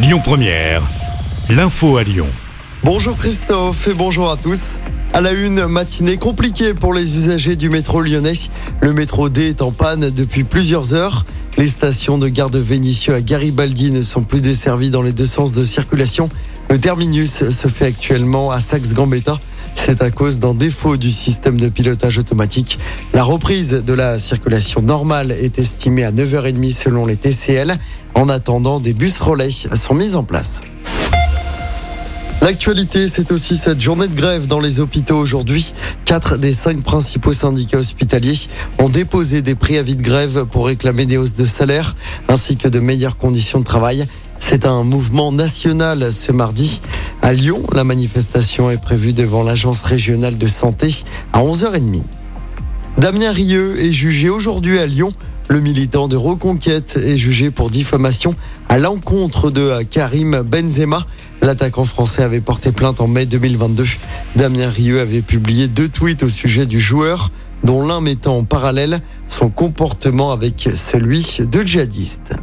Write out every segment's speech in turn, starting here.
Lyon Première, l'info à Lyon. Bonjour Christophe et bonjour à tous. À la une, matinée compliquée pour les usagers du métro lyonnais. Le métro D est en panne depuis plusieurs heures. Les stations de gare de à Garibaldi ne sont plus desservies dans les deux sens de circulation. Le terminus se fait actuellement à Saxe-Gambetta. C'est à cause d'un défaut du système de pilotage automatique. La reprise de la circulation normale est estimée à 9h30 selon les TCL. En attendant, des bus relais sont mis en place. L'actualité, c'est aussi cette journée de grève dans les hôpitaux aujourd'hui. Quatre des cinq principaux syndicats hospitaliers ont déposé des préavis de grève pour réclamer des hausses de salaire ainsi que de meilleures conditions de travail. C'est un mouvement national ce mardi. À Lyon, la manifestation est prévue devant l'Agence régionale de santé à 11h30. Damien Rieu est jugé aujourd'hui à Lyon. Le militant de Reconquête est jugé pour diffamation à l'encontre de Karim Benzema. L'attaquant français avait porté plainte en mai 2022. Damien Rieu avait publié deux tweets au sujet du joueur, dont l'un mettant en parallèle son comportement avec celui de djihadiste.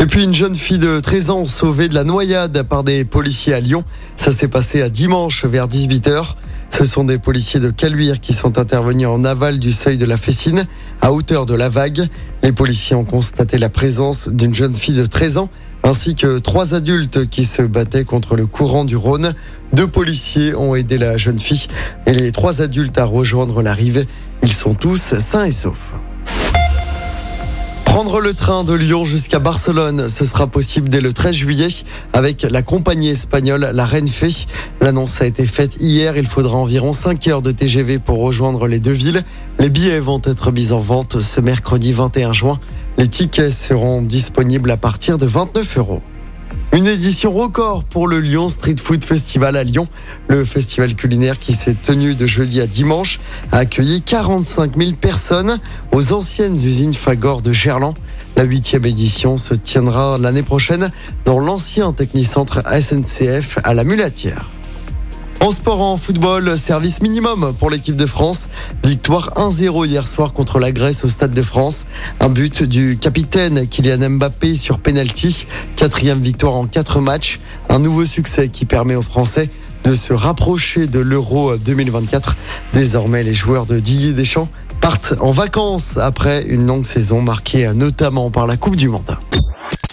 Et puis une jeune fille de 13 ans sauvée de la noyade par des policiers à Lyon. Ça s'est passé à dimanche vers 18h. Ce sont des policiers de Caluire qui sont intervenus en aval du seuil de la Fessine, à hauteur de la vague. Les policiers ont constaté la présence d'une jeune fille de 13 ans ainsi que trois adultes qui se battaient contre le courant du Rhône. Deux policiers ont aidé la jeune fille et les trois adultes à rejoindre la rive. Ils sont tous sains et saufs. Prendre le train de Lyon jusqu'à Barcelone, ce sera possible dès le 13 juillet avec la compagnie espagnole La Renfe. L'annonce a été faite hier. Il faudra environ 5 heures de TGV pour rejoindre les deux villes. Les billets vont être mis en vente ce mercredi 21 juin. Les tickets seront disponibles à partir de 29 euros. Une édition record pour le Lyon Street Food Festival à Lyon. Le festival culinaire qui s'est tenu de jeudi à dimanche a accueilli 45 000 personnes aux anciennes usines Fagor de Gerland. La huitième édition se tiendra l'année prochaine dans l'ancien technicentre SNCF à la Mulatière. En sport, en football, service minimum pour l'équipe de France. Victoire 1-0 hier soir contre la Grèce au Stade de France. Un but du capitaine Kylian Mbappé sur penalty. Quatrième victoire en quatre matchs. Un nouveau succès qui permet aux Français de se rapprocher de l'Euro 2024. Désormais, les joueurs de Didier Deschamps partent en vacances après une longue saison marquée notamment par la Coupe du Monde.